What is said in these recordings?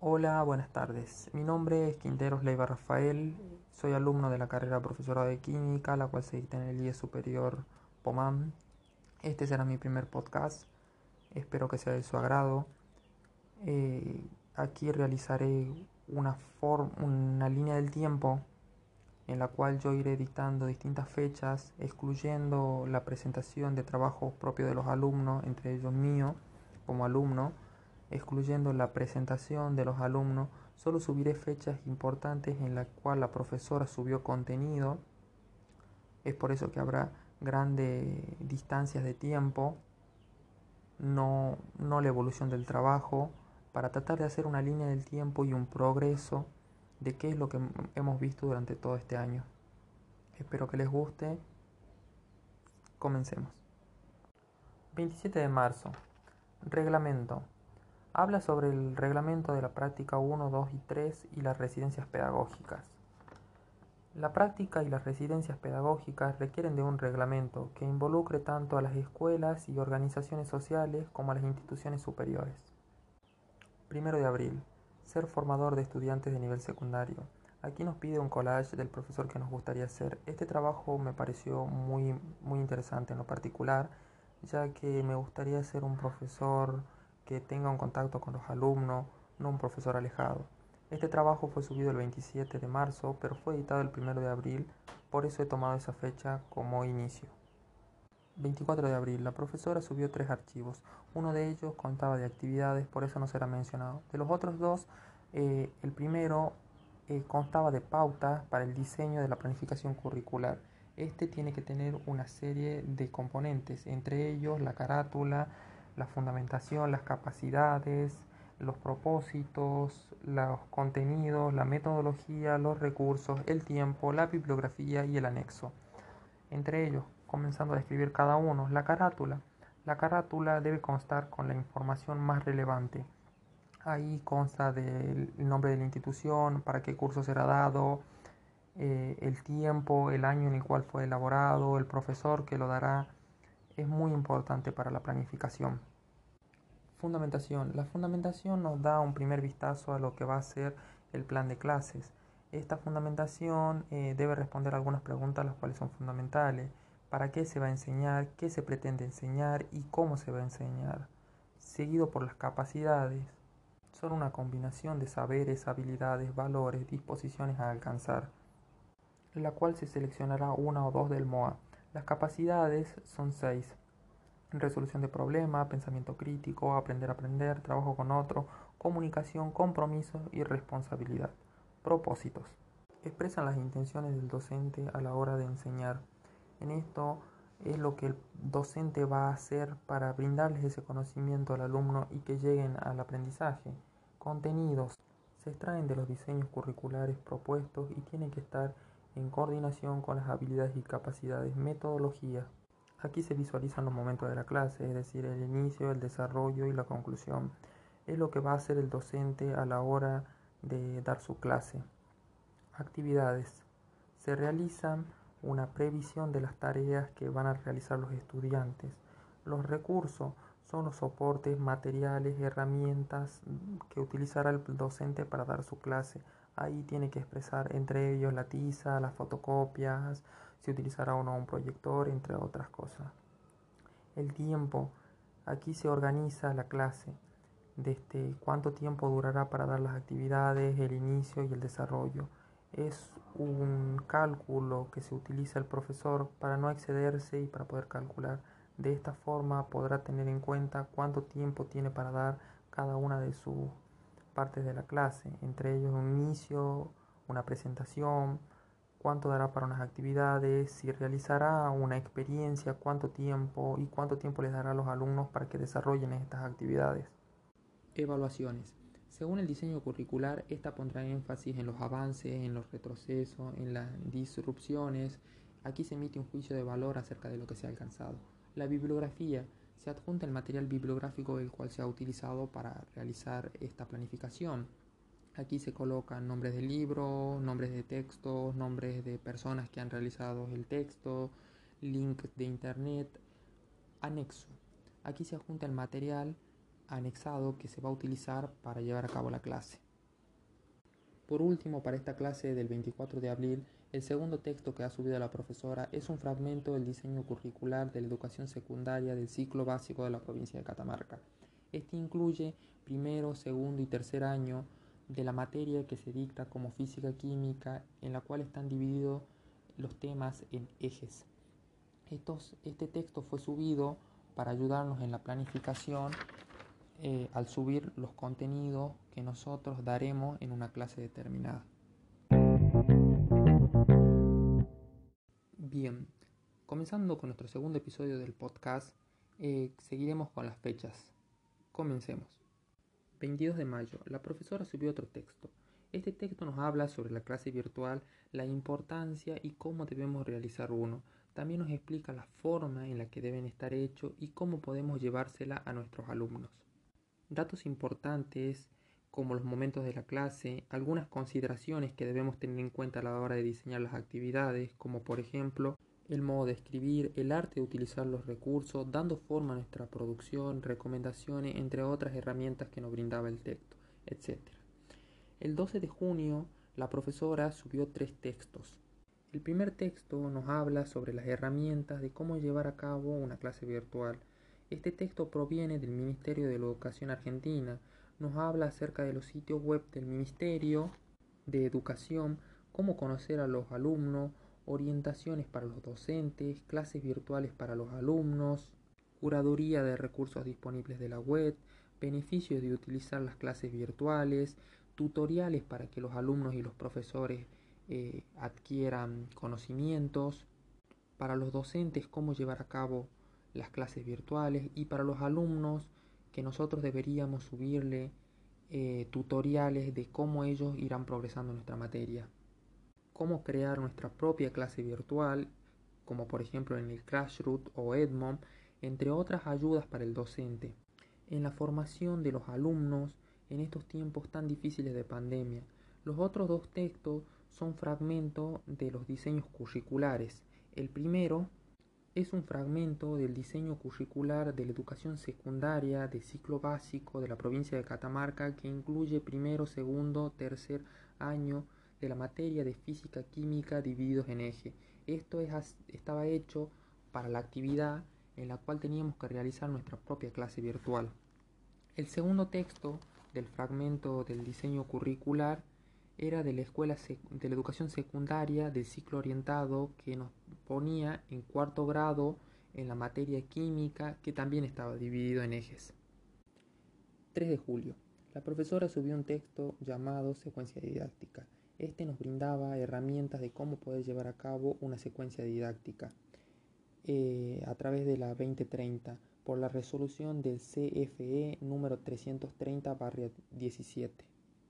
Hola, buenas tardes. Mi nombre es Quinteros Leiva Rafael. Soy alumno de la carrera profesorado de química, la cual se dicta en el IE Superior POMAM. Este será mi primer podcast. Espero que sea de su agrado. Eh, aquí realizaré una, una línea del tiempo en la cual yo iré dictando distintas fechas, excluyendo la presentación de trabajos propios de los alumnos, entre ellos mío como alumno, excluyendo la presentación de los alumnos, solo subiré fechas importantes en las cuales la profesora subió contenido. Es por eso que habrá grandes distancias de tiempo, no, no la evolución del trabajo, para tratar de hacer una línea del tiempo y un progreso de qué es lo que hemos visto durante todo este año. Espero que les guste. Comencemos. 27 de marzo. Reglamento. Habla sobre el reglamento de la práctica 1, 2 y 3 y las residencias pedagógicas. La práctica y las residencias pedagógicas requieren de un reglamento que involucre tanto a las escuelas y organizaciones sociales como a las instituciones superiores. Primero de abril. Ser formador de estudiantes de nivel secundario. Aquí nos pide un collage del profesor que nos gustaría hacer. Este trabajo me pareció muy, muy interesante en lo particular, ya que me gustaría ser un profesor que tenga un contacto con los alumnos, no un profesor alejado. Este trabajo fue subido el 27 de marzo, pero fue editado el 1 de abril, por eso he tomado esa fecha como inicio. 24 de abril, la profesora subió tres archivos. Uno de ellos contaba de actividades, por eso no será mencionado. De los otros dos, eh, el primero eh, constaba de pautas para el diseño de la planificación curricular. Este tiene que tener una serie de componentes, entre ellos la carátula, la fundamentación, las capacidades, los propósitos, los contenidos, la metodología, los recursos, el tiempo, la bibliografía y el anexo. Entre ellos, comenzando a describir cada uno. La carátula. La carátula debe constar con la información más relevante. Ahí consta del nombre de la institución, para qué curso será dado, eh, el tiempo, el año en el cual fue elaborado, el profesor que lo dará. Es muy importante para la planificación. Fundamentación. La fundamentación nos da un primer vistazo a lo que va a ser el plan de clases. Esta fundamentación eh, debe responder algunas preguntas las cuales son fundamentales para qué se va a enseñar, qué se pretende enseñar y cómo se va a enseñar, seguido por las capacidades. Son una combinación de saberes, habilidades, valores, disposiciones a alcanzar, la cual se seleccionará una o dos del MOA. Las capacidades son seis. Resolución de problemas, pensamiento crítico, aprender a aprender, trabajo con otro, comunicación, compromiso y responsabilidad. Propósitos. Expresan las intenciones del docente a la hora de enseñar en esto es lo que el docente va a hacer para brindarles ese conocimiento al alumno y que lleguen al aprendizaje. Contenidos se extraen de los diseños curriculares propuestos y tienen que estar en coordinación con las habilidades y capacidades. Metodología. Aquí se visualizan los momentos de la clase, es decir, el inicio, el desarrollo y la conclusión. Es lo que va a hacer el docente a la hora de dar su clase. Actividades. Se realizan una previsión de las tareas que van a realizar los estudiantes. Los recursos son los soportes, materiales, herramientas que utilizará el docente para dar su clase. Ahí tiene que expresar entre ellos la tiza, las fotocopias, si utilizará o no un proyector, entre otras cosas. El tiempo. Aquí se organiza la clase. Desde cuánto tiempo durará para dar las actividades, el inicio y el desarrollo es un cálculo que se utiliza el profesor para no excederse y para poder calcular. De esta forma podrá tener en cuenta cuánto tiempo tiene para dar cada una de sus partes de la clase, entre ellos un inicio, una presentación, cuánto dará para unas actividades, si realizará una experiencia, cuánto tiempo y cuánto tiempo les dará a los alumnos para que desarrollen estas actividades. Evaluaciones. Según el diseño curricular, esta pondrá énfasis en los avances, en los retrocesos, en las disrupciones. Aquí se emite un juicio de valor acerca de lo que se ha alcanzado. La bibliografía se adjunta el material bibliográfico el cual se ha utilizado para realizar esta planificación. Aquí se colocan nombres de libros, nombres de textos, nombres de personas que han realizado el texto, links de internet, Anexo. Aquí se adjunta el material anexado que se va a utilizar para llevar a cabo la clase. Por último, para esta clase del 24 de abril, el segundo texto que ha subido la profesora es un fragmento del diseño curricular de la educación secundaria del ciclo básico de la provincia de Catamarca. Este incluye primero, segundo y tercer año de la materia que se dicta como física química, en la cual están divididos los temas en ejes. este texto fue subido para ayudarnos en la planificación eh, al subir los contenidos que nosotros daremos en una clase determinada. Bien, comenzando con nuestro segundo episodio del podcast, eh, seguiremos con las fechas. Comencemos. 22 de mayo, la profesora subió otro texto. Este texto nos habla sobre la clase virtual, la importancia y cómo debemos realizar uno. También nos explica la forma en la que deben estar hechos y cómo podemos llevársela a nuestros alumnos. Datos importantes como los momentos de la clase, algunas consideraciones que debemos tener en cuenta a la hora de diseñar las actividades, como por ejemplo el modo de escribir, el arte de utilizar los recursos, dando forma a nuestra producción, recomendaciones, entre otras herramientas que nos brindaba el texto, etc. El 12 de junio, la profesora subió tres textos. El primer texto nos habla sobre las herramientas de cómo llevar a cabo una clase virtual. Este texto proviene del Ministerio de Educación Argentina, nos habla acerca de los sitios web del Ministerio de Educación, cómo conocer a los alumnos, orientaciones para los docentes, clases virtuales para los alumnos, curaduría de recursos disponibles de la web, beneficios de utilizar las clases virtuales, tutoriales para que los alumnos y los profesores eh, adquieran conocimientos, para los docentes cómo llevar a cabo las clases virtuales y para los alumnos que nosotros deberíamos subirle eh, tutoriales de cómo ellos irán progresando en nuestra materia cómo crear nuestra propia clase virtual, como por ejemplo en el Crashroot o Edmond, entre otras ayudas para el docente, en la formación de los alumnos en estos tiempos tan difíciles de pandemia. Los otros dos textos son fragmentos de los diseños curriculares. El primero es un fragmento del diseño curricular de la educación secundaria de ciclo básico de la provincia de Catamarca que incluye primero, segundo, tercer año de la materia de física química divididos en eje. Esto estaba hecho para la actividad en la cual teníamos que realizar nuestra propia clase virtual. El segundo texto del fragmento del diseño curricular era de la escuela de la educación secundaria del ciclo orientado que nos ponía en cuarto grado en la materia química que también estaba dividido en ejes. 3 de julio. La profesora subió un texto llamado secuencia didáctica este nos brindaba herramientas de cómo poder llevar a cabo una secuencia didáctica eh, a través de la 2030 por la resolución del CFE número 330-17.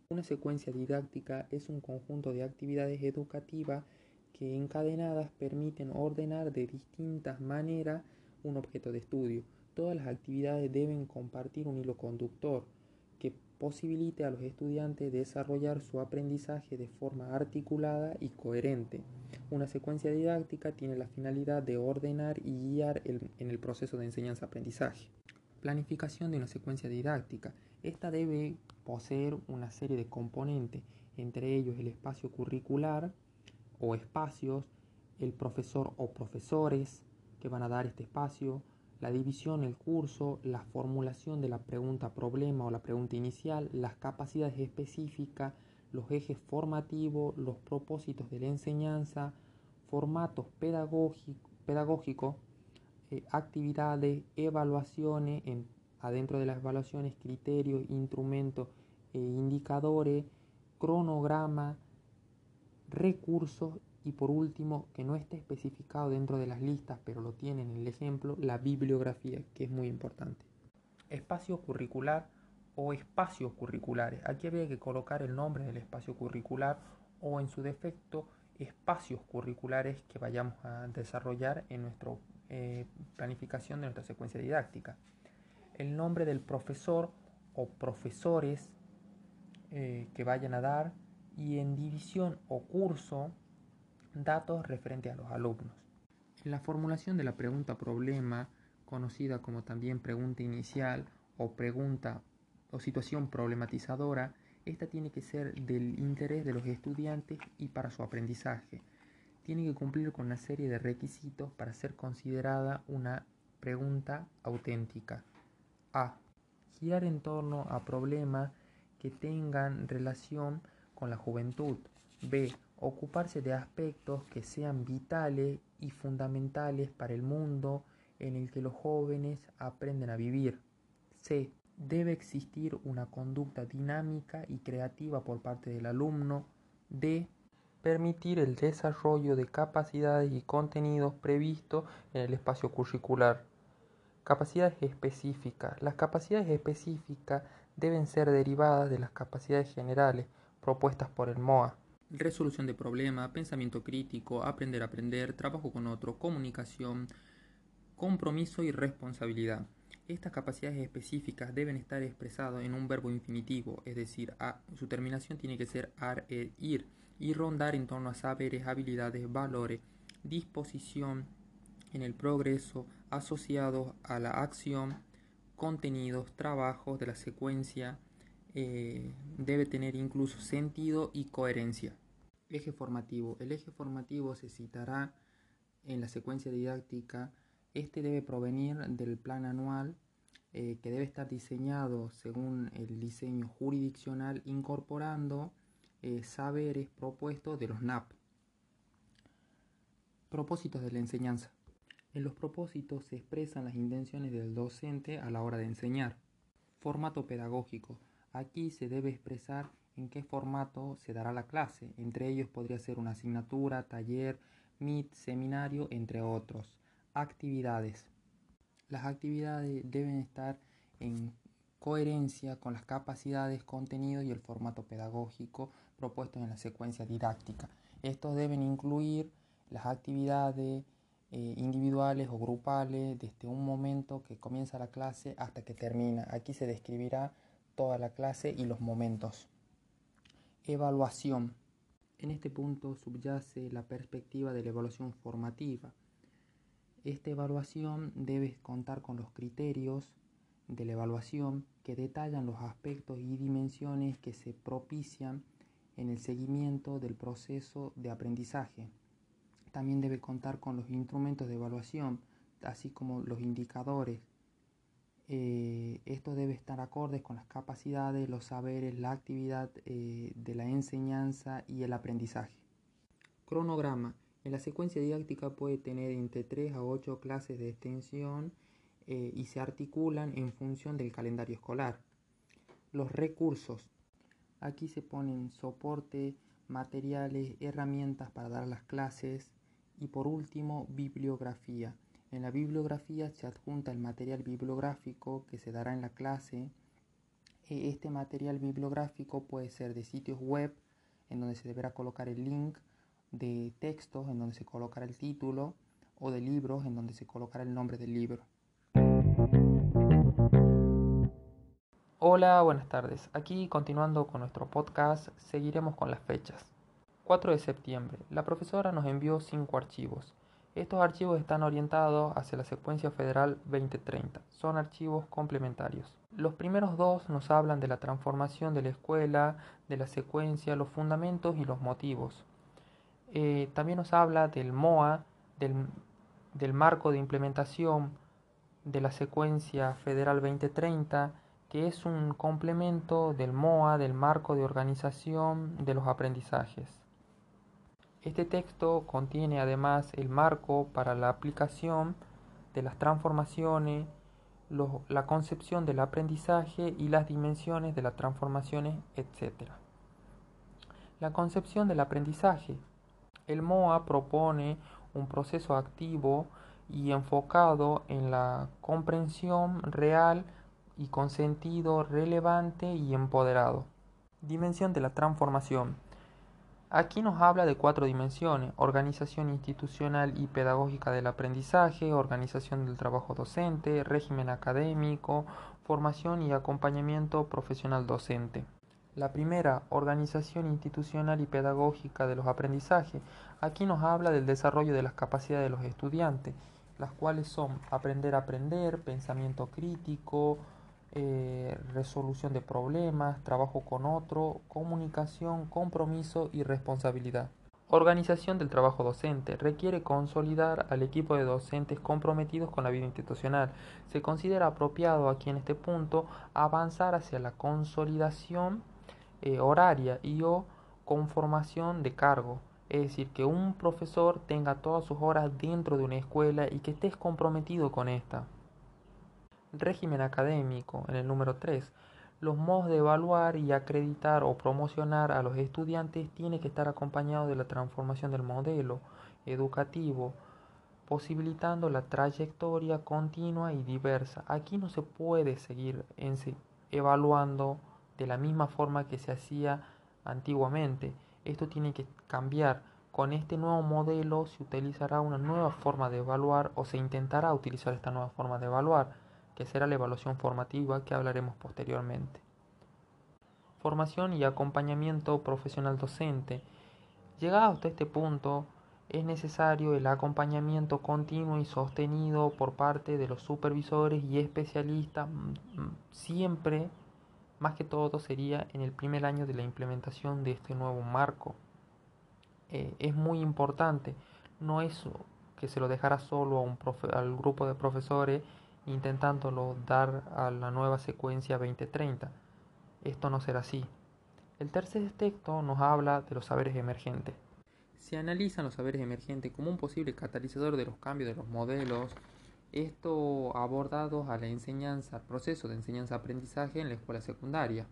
Una secuencia didáctica es un conjunto de actividades educativas que encadenadas permiten ordenar de distintas maneras un objeto de estudio. Todas las actividades deben compartir un hilo conductor que posibilite a los estudiantes desarrollar su aprendizaje de forma articulada y coherente. Una secuencia didáctica tiene la finalidad de ordenar y guiar en el proceso de enseñanza-aprendizaje. Planificación de una secuencia didáctica. Esta debe poseer una serie de componentes, entre ellos el espacio curricular o espacios, el profesor o profesores que van a dar este espacio, la división, el curso, la formulación de la pregunta problema o la pregunta inicial, las capacidades específicas, los ejes formativos, los propósitos de la enseñanza, formatos pedagógicos, eh, actividades, evaluaciones, en, adentro de las evaluaciones, criterios, instrumentos, e indicadores, cronograma, recursos y por último, que no esté especificado dentro de las listas, pero lo tiene en el ejemplo, la bibliografía, que es muy importante. Espacio curricular o espacios curriculares. Aquí habría que colocar el nombre del espacio curricular o en su defecto espacios curriculares que vayamos a desarrollar en nuestra eh, planificación de nuestra secuencia didáctica. El nombre del profesor o profesores eh, que vayan a dar y en división o curso datos referentes a los alumnos. En la formulación de la pregunta problema conocida como también pregunta inicial o pregunta o situación problematizadora, esta tiene que ser del interés de los estudiantes y para su aprendizaje. Tiene que cumplir con una serie de requisitos para ser considerada una pregunta auténtica. A. Girar en torno a problemas que tengan relación con la juventud. B. Ocuparse de aspectos que sean vitales y fundamentales para el mundo en el que los jóvenes aprenden a vivir. C. Debe existir una conducta dinámica y creativa por parte del alumno. D. Permitir el desarrollo de capacidades y contenidos previstos en el espacio curricular. Capacidades específicas. Las capacidades específicas deben ser derivadas de las capacidades generales propuestas por el MOA. Resolución de problemas, pensamiento crítico, aprender a aprender, trabajo con otro, comunicación, compromiso y responsabilidad. Estas capacidades específicas deben estar expresadas en un verbo infinitivo, es decir, a, su terminación tiene que ser ar, e, ir, y rondar en torno a saberes, habilidades, valores, disposición en el progreso asociados a la acción, contenidos, trabajos de la secuencia, eh, debe tener incluso sentido y coherencia. Eje formativo. El eje formativo se citará en la secuencia didáctica. Este debe provenir del plan anual eh, que debe estar diseñado según el diseño jurisdiccional incorporando eh, saberes propuestos de los NAP. Propósitos de la enseñanza. En los propósitos se expresan las intenciones del docente a la hora de enseñar. Formato pedagógico. Aquí se debe expresar en qué formato se dará la clase. Entre ellos podría ser una asignatura, taller, meet, seminario, entre otros. Actividades. Las actividades deben estar en coherencia con las capacidades, contenido y el formato pedagógico propuestos en la secuencia didáctica. Estos deben incluir las actividades, eh, individuales o grupales desde un momento que comienza la clase hasta que termina. Aquí se describirá toda la clase y los momentos. Evaluación. En este punto subyace la perspectiva de la evaluación formativa. Esta evaluación debe contar con los criterios de la evaluación que detallan los aspectos y dimensiones que se propician en el seguimiento del proceso de aprendizaje. También debe contar con los instrumentos de evaluación, así como los indicadores. Eh, esto debe estar acordes con las capacidades, los saberes, la actividad eh, de la enseñanza y el aprendizaje. Cronograma. En la secuencia didáctica puede tener entre 3 a 8 clases de extensión eh, y se articulan en función del calendario escolar. Los recursos. Aquí se ponen soporte, materiales, herramientas para dar las clases, y por último, bibliografía. En la bibliografía se adjunta el material bibliográfico que se dará en la clase. E, este material bibliográfico puede ser de sitios web, en donde se deberá colocar el link, de textos, en donde se colocará el título, o de libros, en donde se colocará el nombre del libro. Hola, buenas tardes. Aquí continuando con nuestro podcast, seguiremos con las fechas. 4 de septiembre. La profesora nos envió cinco archivos. Estos archivos están orientados hacia la secuencia federal 2030. Son archivos complementarios. Los primeros dos nos hablan de la transformación de la escuela, de la secuencia, los fundamentos y los motivos. Eh, también nos habla del MOA, del, del marco de implementación de la secuencia federal 2030, que es un complemento del MOA, del marco de organización de los aprendizajes. Este texto contiene además el marco para la aplicación de las transformaciones, la concepción del aprendizaje y las dimensiones de las transformaciones, etc. La concepción del aprendizaje. El MOA propone un proceso activo y enfocado en la comprensión real y con sentido relevante y empoderado. Dimensión de la transformación. Aquí nos habla de cuatro dimensiones, organización institucional y pedagógica del aprendizaje, organización del trabajo docente, régimen académico, formación y acompañamiento profesional docente. La primera, organización institucional y pedagógica de los aprendizajes. Aquí nos habla del desarrollo de las capacidades de los estudiantes las cuales son aprender a aprender, pensamiento crítico, eh, resolución de problemas, trabajo con otro, comunicación, compromiso y responsabilidad. Organización del trabajo docente. Requiere consolidar al equipo de docentes comprometidos con la vida institucional. Se considera apropiado aquí en este punto avanzar hacia la consolidación eh, horaria y o conformación de cargo. Es decir, que un profesor tenga todas sus horas dentro de una escuela y que estés comprometido con esta. Régimen académico, en el número 3 los modos de evaluar y acreditar o promocionar a los estudiantes tiene que estar acompañado de la transformación del modelo educativo, posibilitando la trayectoria continua y diversa. Aquí no se puede seguir evaluando de la misma forma que se hacía antiguamente. Esto tiene que cambiar. Con este nuevo modelo se utilizará una nueva forma de evaluar o se intentará utilizar esta nueva forma de evaluar que será la evaluación formativa que hablaremos posteriormente. Formación y acompañamiento profesional docente. Llegado hasta este punto, es necesario el acompañamiento continuo y sostenido por parte de los supervisores y especialistas, mm, mm, siempre, más que todo, sería en el primer año de la implementación de este nuevo marco. Eh, es muy importante, no es que se lo dejara solo a un al grupo de profesores intentándolo dar a la nueva secuencia 2030. Esto no será así. El tercer texto nos habla de los saberes emergentes. Se analizan los saberes emergentes como un posible catalizador de los cambios de los modelos, esto abordado a la enseñanza, proceso de enseñanza-aprendizaje en la escuela secundaria.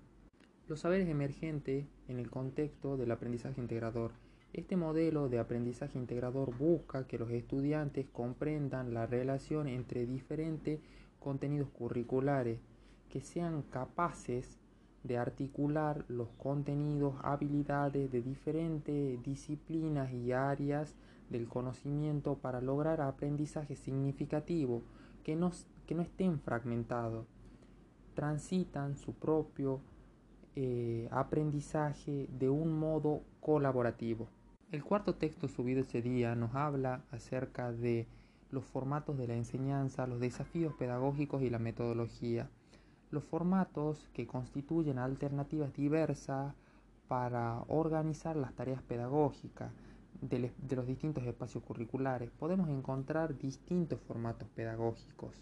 Los saberes emergentes en el contexto del aprendizaje integrador este modelo de aprendizaje integrador busca que los estudiantes comprendan la relación entre diferentes contenidos curriculares, que sean capaces de articular los contenidos, habilidades de diferentes disciplinas y áreas del conocimiento para lograr aprendizaje significativo, que no, que no estén fragmentados, transitan su propio eh, aprendizaje de un modo colaborativo. El cuarto texto subido ese día nos habla acerca de los formatos de la enseñanza, los desafíos pedagógicos y la metodología. Los formatos que constituyen alternativas diversas para organizar las tareas pedagógicas de, los distintos espacios curriculares. Podemos encontrar distintos formatos pedagógicos,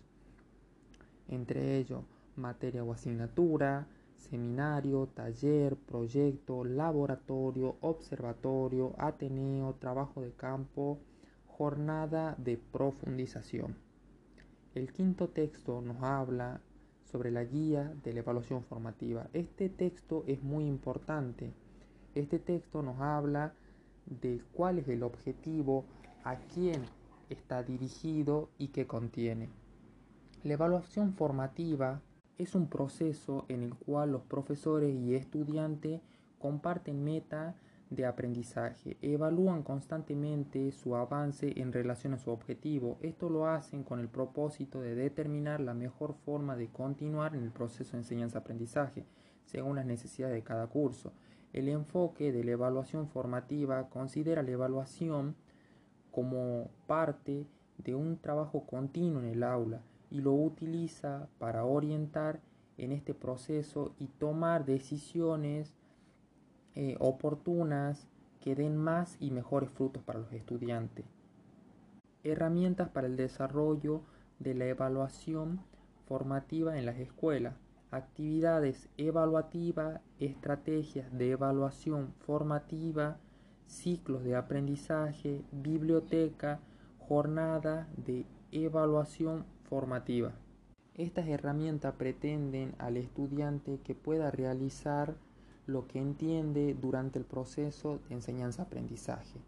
entre ellos materia o asignatura, seminario, taller, proyecto, laboratorio, observatorio, ateneo, trabajo de campo, jornada de profundización. El quinto texto nos habla sobre la guía de la evaluación formativa. Este texto es muy importante. Este texto nos habla de cuál es el objetivo, a quién está dirigido y qué contiene. La evaluación formativa es un proceso en el cual los profesores y estudiantes comparten meta de aprendizaje, evalúan constantemente su avance en relación a su objetivo. Esto lo hacen con el propósito de determinar la mejor forma de continuar en el proceso de enseñanza-aprendizaje, según las necesidades de cada curso. El enfoque de la evaluación formativa considera la evaluación como parte de un trabajo continuo en el aula y lo utiliza para orientar en este proceso y tomar decisiones eh, oportunas que den más y mejores frutos para los estudiantes. Herramientas para el desarrollo de la evaluación formativa en las escuelas. Actividades evaluativas, estrategias de evaluación formativa, ciclos de aprendizaje, biblioteca, jornada de evaluación formativa. Estas herramientas pretenden al estudiante que pueda realizar lo que entiende durante el proceso de enseñanza-aprendizaje.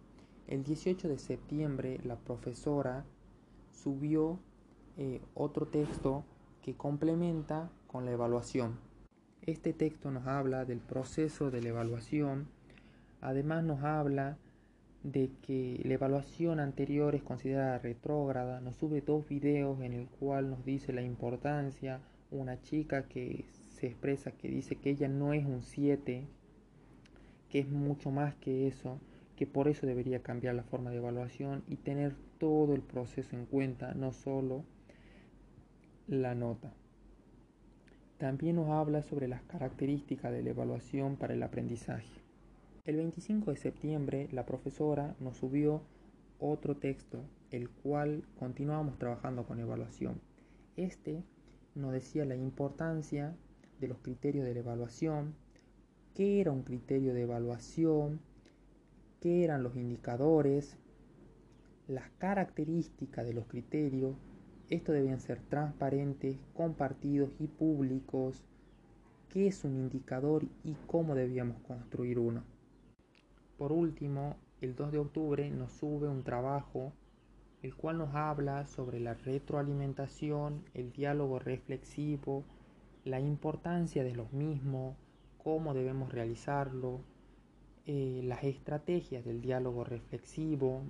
El 18 de septiembre la profesora subió eh, otro texto que complementa con la evaluación. Este texto nos habla del proceso de la evaluación, además nos habla de que la evaluación anterior es considerada retrógrada, nos sube dos videos en el cual nos dice la importancia, una chica que se expresa que dice que ella no es un 7, que es mucho más que eso, que por eso debería cambiar la forma de evaluación y tener todo el proceso en cuenta, no solo la nota. También nos habla sobre las características de la evaluación para el aprendizaje. El 25 de septiembre la profesora nos subió otro texto, el cual continuábamos trabajando con evaluación. Este nos decía la importancia de los criterios de la evaluación, qué era un criterio de evaluación, qué eran los indicadores, las características de los criterios, estos debían ser transparentes, compartidos y públicos. ¿Qué es un indicador y cómo debíamos construir uno? Por último, el 2 de octubre nos sube un trabajo el cual nos habla sobre la retroalimentación, el diálogo reflexivo, la importancia de los mismos, cómo debemos realizarlo, eh, las estrategias del diálogo reflexivo,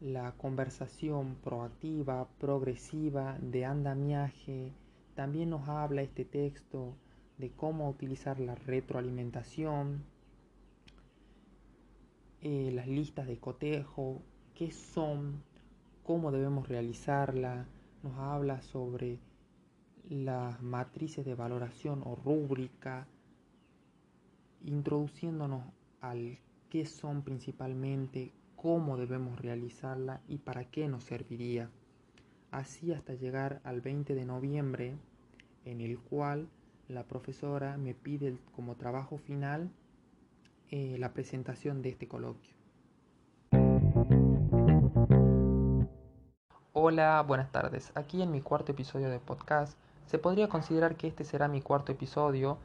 la conversación proactiva, progresiva, de andamiaje. También nos habla este texto de cómo utilizar la retroalimentación, eh, las listas de cotejo, qué son, cómo debemos realizarla. Nos habla sobre las matrices de valoración o rúbrica, introduciéndonos al qué son principalmente, cómo debemos realizarla y para qué nos serviría. Así hasta llegar al 20 de noviembre, en el cual la profesora me pide como trabajo final eh, la presentación de este coloquio. Hola, buenas tardes. Aquí en mi cuarto episodio de podcast, se podría considerar que este será mi cuarto episodio,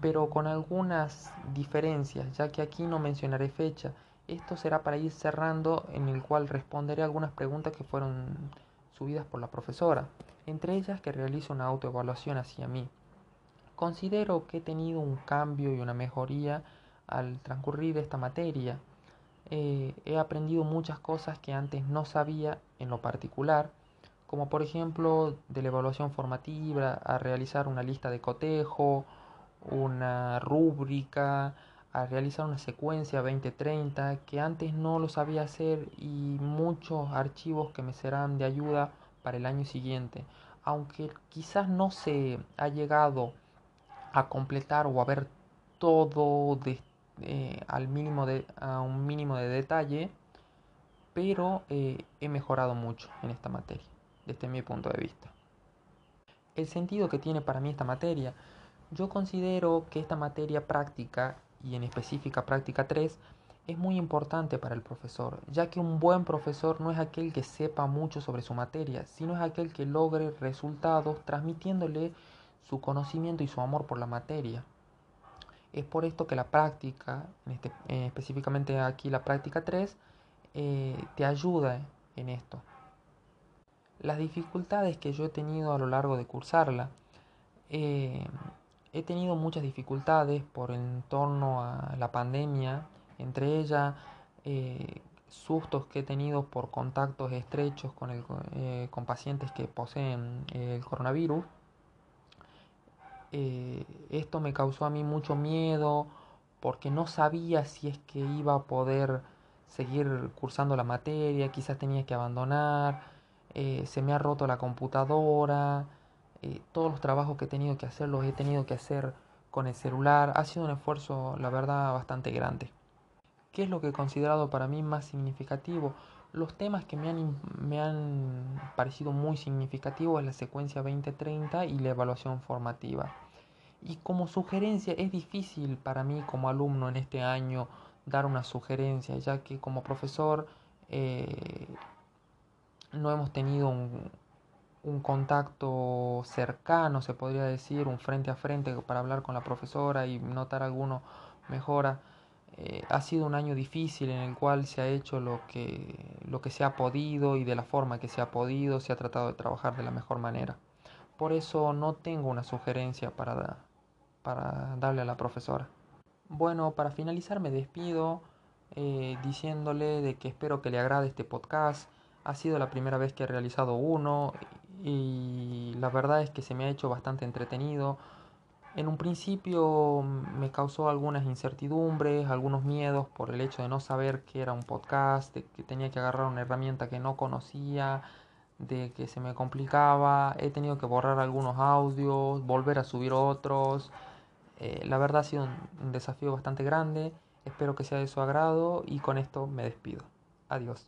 pero con algunas diferencias, ya que aquí no mencionaré fecha esto será para ir cerrando en el cual responderé algunas preguntas que fueron subidas por la profesora, entre ellas que realizo una autoevaluación hacia mí. Considero que he tenido un cambio y una mejoría al transcurrir esta materia. Eh, he aprendido muchas cosas que antes no sabía en lo particular, como por ejemplo de la evaluación formativa, a realizar una lista de cotejo, una rúbrica, a realizar una secuencia 2030 que antes no lo sabía hacer y muchos archivos que me serán de ayuda para el año siguiente. Aunque quizás no se ha llegado a completar o a ver todo de, eh, al mínimo de, a un mínimo de detalle, pero eh, he mejorado mucho en esta materia, desde mi punto de vista. El sentido que tiene para mí esta materia, yo considero que esta materia práctica y en específica práctica 3 es muy importante para el profesor, ya que un buen profesor no es aquel que sepa mucho sobre su materia, sino es aquel que logre resultados transmitiéndole su conocimiento y su amor por la materia. Es por esto que la práctica, este, eh, específicamente aquí la práctica 3, eh, te ayuda en esto. Las dificultades que yo he tenido a lo largo de cursarla eh, he tenido muchas dificultades por en torno a la pandemia, entre ellas sustos que he tenido por contactos estrechos el, con pacientes que poseen el coronavirus. Eh, esto me causó a mí mucho miedo porque no sabía si es que iba a poder seguir cursando la materia, quizás tenía que abandonar, se me ha roto la computadora, eh, todos los trabajos que he tenido que hacer los he tenido que hacer con el celular. Ha sido un esfuerzo, la verdad, bastante grande. ¿Qué es lo que he considerado para mí más significativo? Los temas que me han, me han parecido muy significativos es la secuencia 2030 y la evaluación formativa. Y como sugerencia es difícil para mí como alumno en este año dar una sugerencia, ya que como profesor eh, no hemos tenido un, contacto cercano, se podría decir, un frente a frente para hablar con la profesora y notar alguno mejora. Eh, ha sido un año difícil en el cual se ha hecho lo que, lo que se ha podido y de la forma que se ha podido, se ha tratado de trabajar de la mejor manera. Por eso no tengo una sugerencia para, para darle a la profesora. Bueno, para finalizar me despido eh, diciéndole de que espero que le agrade este podcast. Ha sido la primera vez que he realizado uno y la verdad es que se me ha hecho bastante entretenido. En un principio me causó algunas incertidumbres, algunos miedos por el hecho de no saber qué era un podcast, de que tenía que agarrar una herramienta que no conocía, de que se me complicaba, he tenido que borrar algunos audios, volver a subir otros. Eh, la verdad ha sido un desafío bastante grande, espero que sea de su agrado y con esto me despido. Adiós.